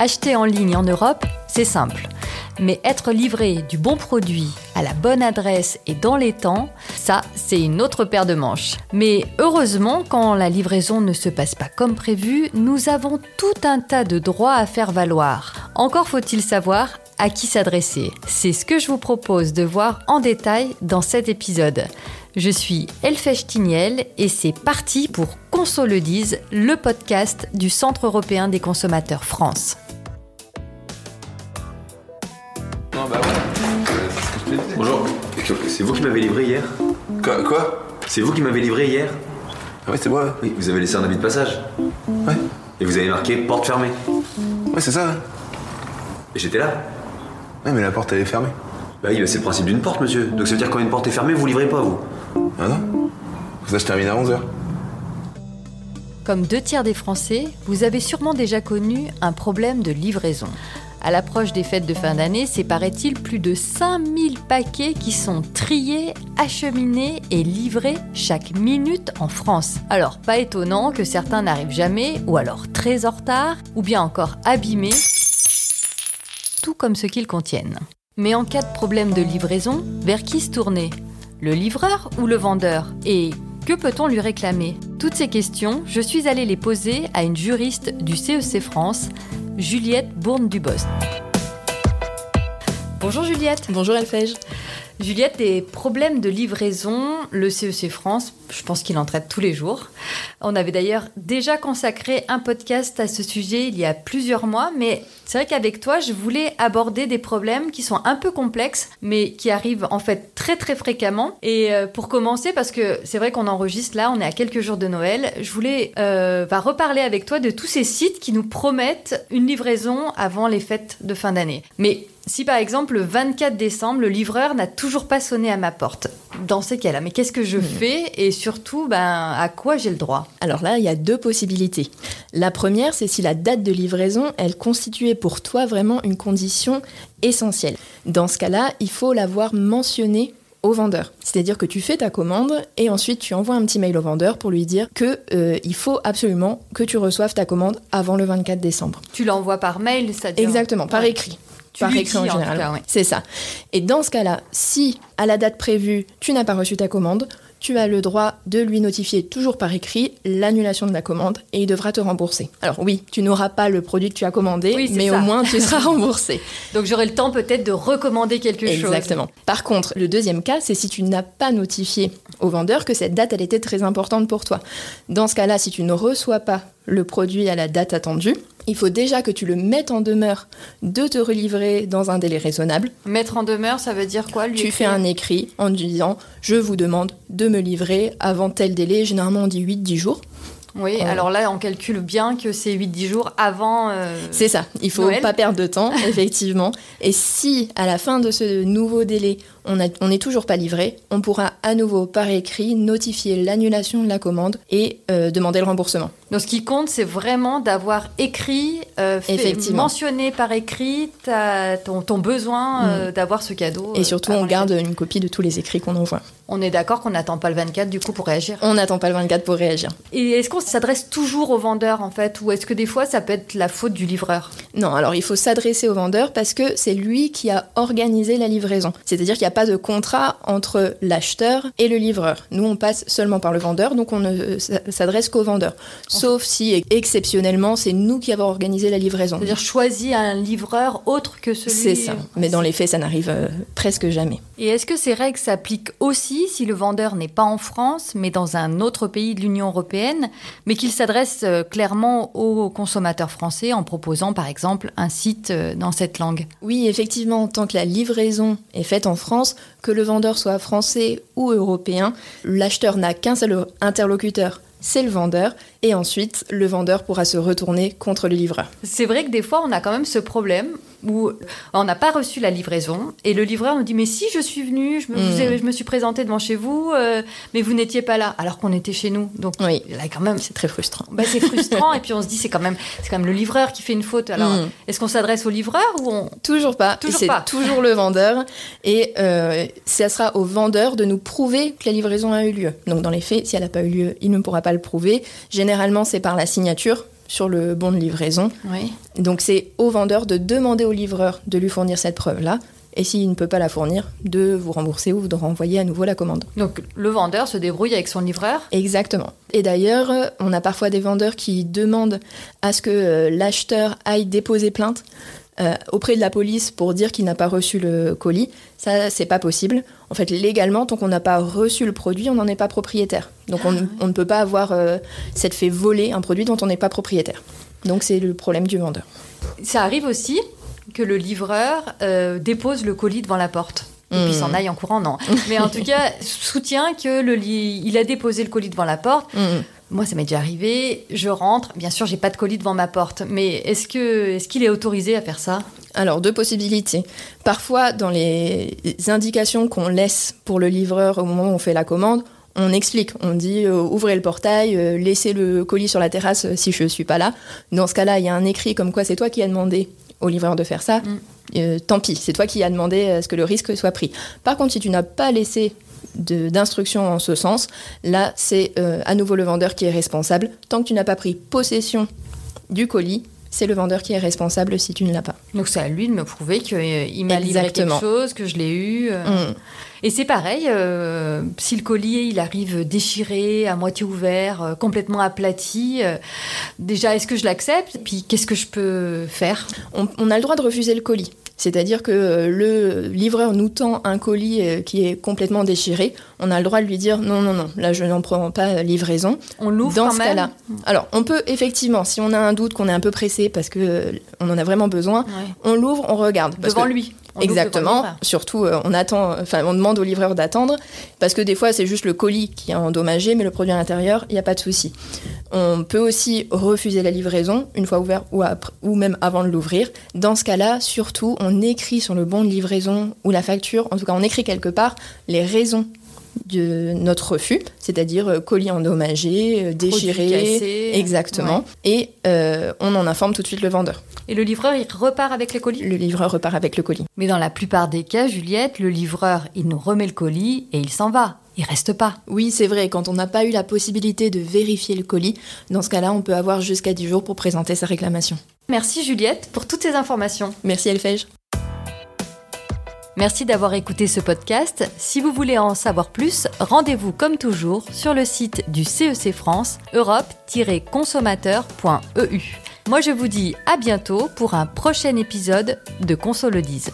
Acheter en ligne en Europe, c'est simple. Mais être livré du bon produit à la bonne adresse et dans les temps, ça, c'est une autre paire de manches. Mais heureusement, quand la livraison ne se passe pas comme prévu, nous avons tout un tas de droits à faire valoir. Encore faut-il savoir à qui s'adresser. C'est ce que je vous propose de voir en détail dans cet épisode. Je suis Elfèche Tiniel et c'est parti pour Conso le le podcast du Centre européen des consommateurs France. Bonjour, c'est vous qui m'avez livré hier Quoi, quoi? C'est vous qui m'avez livré hier Ah ouais, c'est moi. Oui, vous avez laissé un avis de passage. Ouais, Et vous avez marqué porte fermée. ouais, c'est ça. ouais. Et j'étais là. Ouais, mais la porte elle est fermée. Bah oui, bah c'est le principe d'une porte, monsieur. Donc ça veut dire quand une porte est fermée, vous livrez pas, vous. Ah non Ça, je termine à 11h. Comme deux tiers des Français, vous avez sûrement déjà connu un problème de livraison. À l'approche des fêtes de fin d'année, c'est paraît-il plus de 5000 paquets qui sont triés, acheminés et livrés chaque minute en France. Alors, pas étonnant que certains n'arrivent jamais, ou alors très en retard, ou bien encore abîmés, tout comme ce qu'ils contiennent. Mais en cas de problème de livraison, vers qui se tourner? Le livreur ou le vendeur? Et que peut-on lui réclamer? Toutes ces questions, je suis allée les poser à une juriste du CEC France, Juliette Bourne-Dubost. Bonjour Juliette. Bonjour Elfège. Juliette, des problèmes de livraison, le CEC France, je pense qu'il en traite tous les jours. On avait d'ailleurs déjà consacré un podcast à ce sujet il y a plusieurs mois, mais c'est vrai qu'avec toi, je voulais aborder des problèmes qui sont un peu complexes, mais qui arrivent en fait très très fréquemment. Et euh, pour commencer, parce que c'est vrai qu'on enregistre là, on est à quelques jours de Noël, je voulais euh, bah, reparler avec toi de tous ces sites qui nous promettent une livraison avant les fêtes de fin d'année. Mais si par exemple le 24 décembre, le livreur n'a toujours pas sonné à ma porte, dans ces cas-là, mais qu'est-ce que je fais et surtout, ben, à quoi j'ai le droit? Alors là, il y a deux possibilités. La première, c'est si la date de livraison, elle constituait pour toi vraiment une condition essentielle. Dans ce cas-là, il faut l'avoir mentionné au vendeur. C'est-à-dire que tu fais ta commande et ensuite tu envoies un petit mail au vendeur pour lui dire que euh, il faut absolument que tu reçoives ta commande avant le 24 décembre. Tu l'envoies par mail, c'est-à-dire Exactement, par Ouais. écrit. Tu par écrit en général. ouais. C'est ça. Et dans ce cas-là, si à la date prévue, tu n'as pas reçu ta commande, tu as le droit de lui notifier toujours par écrit l'annulation de la commande et il devra te rembourser. Alors oui, tu n'auras pas le produit que tu as commandé, Oui, mais ça. au moins tu seras remboursé. Donc j'aurai le temps peut-être de recommander quelque chose. Exactement. Par contre, le deuxième cas, c'est si tu n'as pas notifié au vendeur que cette date, elle était très importante pour toi. Dans ce cas-là, si tu ne reçois pas le produit à la date attendue, il faut déjà que tu le mettes en demeure de te relivrer dans un délai raisonnable. Mettre en demeure, ça veut dire quoi lui Tu fais un écrit en disant Je vous demande de me livrer avant tel délai. Généralement, on dit 8-10 jours. Oui, Euh. alors là, on calcule bien que c'est 8-10 jours avant. euh, C'est ça, il faut Noël. pas perdre de temps, effectivement. Et si à la fin de ce nouveau délai, on n'est toujours pas livré, on pourra à nouveau par écrit notifier l'annulation de la commande et euh, demander le remboursement. Donc ce qui compte, c'est vraiment d'avoir écrit, euh, fait- mentionné par écrit ton, ton besoin euh, d'avoir ce cadeau. Et surtout, on garde une copie de tous les écrits qu'on envoie. On est d'accord qu'on n'attend pas le 24 du coup pour réagir. On n'attend pas le 24 pour réagir. Et est-ce qu'on s'adresse toujours au vendeur en fait Ou est-ce que des fois ça peut être la faute du livreur? Non, alors il faut s'adresser au vendeur parce que c'est lui qui a organisé la livraison. C'est-à-dire qu'il n'y a pas de contrat entre l'acheteur et le livreur. Nous, on passe seulement par le vendeur, donc on ne s'adresse qu'au vendeur. Sauf si exceptionnellement, c'est nous qui avons organisé la livraison. C'est-à-dire choisis un livreur autre que celui. C'est ça. Mais dans les faits, ça n'arrive euh, presque jamais. Et est-ce que ces règles s'appliquent aussi si le vendeur n'est pas en France, mais dans un autre pays de l'Union européenne, mais qu'il s'adresse euh, clairement aux consommateurs français en proposant par exemple un site euh, dans cette langue? Oui, effectivement, tant que la livraison est faite en France, que le vendeur soit français ou européen, l'acheteur n'a qu'un seul interlocuteur, c'est le vendeur, et ensuite le vendeur pourra se retourner contre le livreur. C'est vrai que des fois on a quand même ce problème où on n'a pas reçu la livraison et le livreur nous dit mais si je suis venu, je me, vous ai- je me suis présenté devant chez vous, euh, mais vous n'étiez pas là alors qu'on était chez nous. Donc Oui. là quand même C'est très frustrant. Bah, c'est frustrant et puis on se dit c'est quand même c'est quand même le livreur qui fait une faute. Alors Mm. est-ce qu'on s'adresse au livreur ou on Toujours pas. Toujours c'est pas. toujours le vendeur. Et euh, ça sera au vendeur de nous prouver que la livraison a eu lieu. Donc dans les faits, si elle n'a pas eu lieu, il ne pourra pas le prouver. Généralement, c'est par la signature sur le bon de livraison. Oui. Donc c'est au vendeur de demander au livreur de lui fournir cette preuve-là. Et s'il ne peut pas la fournir, de vous rembourser ou de renvoyer à nouveau la commande. Donc le vendeur se débrouille avec son livreur. Exactement. Et d'ailleurs, euh, on a parfois des vendeurs qui demandent à ce que euh, l'acheteur aille déposer plainte euh, auprès de la police pour dire qu'il n'a pas reçu le colis. Ça, c'est pas possible. En fait, légalement, tant qu'on n'a pas reçu le produit, on n'en est pas propriétaire. Donc on, on ne peut pas avoir euh, cette fait voler un produit dont on n'est pas propriétaire. Donc c'est le problème du vendeur. Ça arrive aussi que le livreur euh, dépose le colis devant la porte. Et puis Hmm. s'en aille en courant, non. Mais en tout cas, soutient que le il a déposé le colis devant la porte. Mhm. Moi, ça m'est déjà arrivé. Je rentre. Bien sûr, j'ai pas de colis devant ma porte. Mais est-ce que est-ce qu'il est autorisé à faire ça? Alors, deux possibilités. Parfois, dans les indications qu'on laisse pour le livreur au moment où on fait la commande, on explique. On dit euh, ouvrez le portail, euh, laissez le colis sur la terrasse euh, si je ne suis pas là. Dans ce cas-là, il y a un écrit comme quoi c'est toi qui as demandé au livreur de faire ça. Mm. Tant pis, c'est toi qui as demandé à ce que le risque soit pris. Par contre, si tu n'as pas laissé d'instructions en ce sens, là, c'est euh, à nouveau le vendeur qui est responsable. Tant que tu n'as pas pris possession du colis, c'est le vendeur qui est responsable si tu ne l'as pas. Donc c'est à lui de me prouver qu'il m'a livré quelque chose, que je l'ai eu. euh. Mm. Et c'est pareil, euh, si le collier il arrive déchiré, à moitié ouvert, euh, complètement aplati, euh, déjà est-ce que je l'accepte? Puis qu'est-ce que je peux faire? On, on a le droit de refuser le colis. C'est-à-dire que euh, le livreur nous tend un colis euh, qui est complètement déchiré. On a le droit de lui dire non, non, non, là je n'en prends pas euh, livraison. On l'ouvre Dans quand ce cas-là. Alors, on peut effectivement, si on a un doute, qu'on est un peu pressé parce que euh, on en a vraiment besoin, Ouais. on l'ouvre, on regarde. Parce Devant que- lui. On Exactement. Surtout, euh, on attend, enfin, on demande au livreur d'attendre parce que des fois, c'est juste le colis qui est endommagé, mais le produit à l'intérieur, il n'y a pas de souci. On peut aussi refuser la livraison une fois ouvert ou, après- ou même avant de l'ouvrir. Dans ce cas-là, surtout, on écrit sur le bon de livraison ou la facture, en tout cas, on écrit quelque part les raisons de notre refus, c'est-à-dire euh, colis endommagé, euh, déchiré, cassé. exactement, et euh, on en informe tout de suite le vendeur. Et le livreur, il repart avec les colis? Le livreur repart avec le colis. Mais dans la plupart des cas, Juliette, le livreur, il nous remet le colis et il s'en va. Il reste pas. Oui, c'est vrai, quand on n'a pas eu la possibilité de vérifier le colis, dans ce cas-là, on peut avoir jusqu'à 10 jours pour présenter sa réclamation. Merci Juliette pour toutes ces informations. Merci Elfège. Merci d'avoir écouté ce podcast. Si vous voulez en savoir plus, rendez-vous comme toujours sur le site du CEC France, europe-consommateur.eu. Moi je vous dis à bientôt pour un prochain épisode de Consolodise.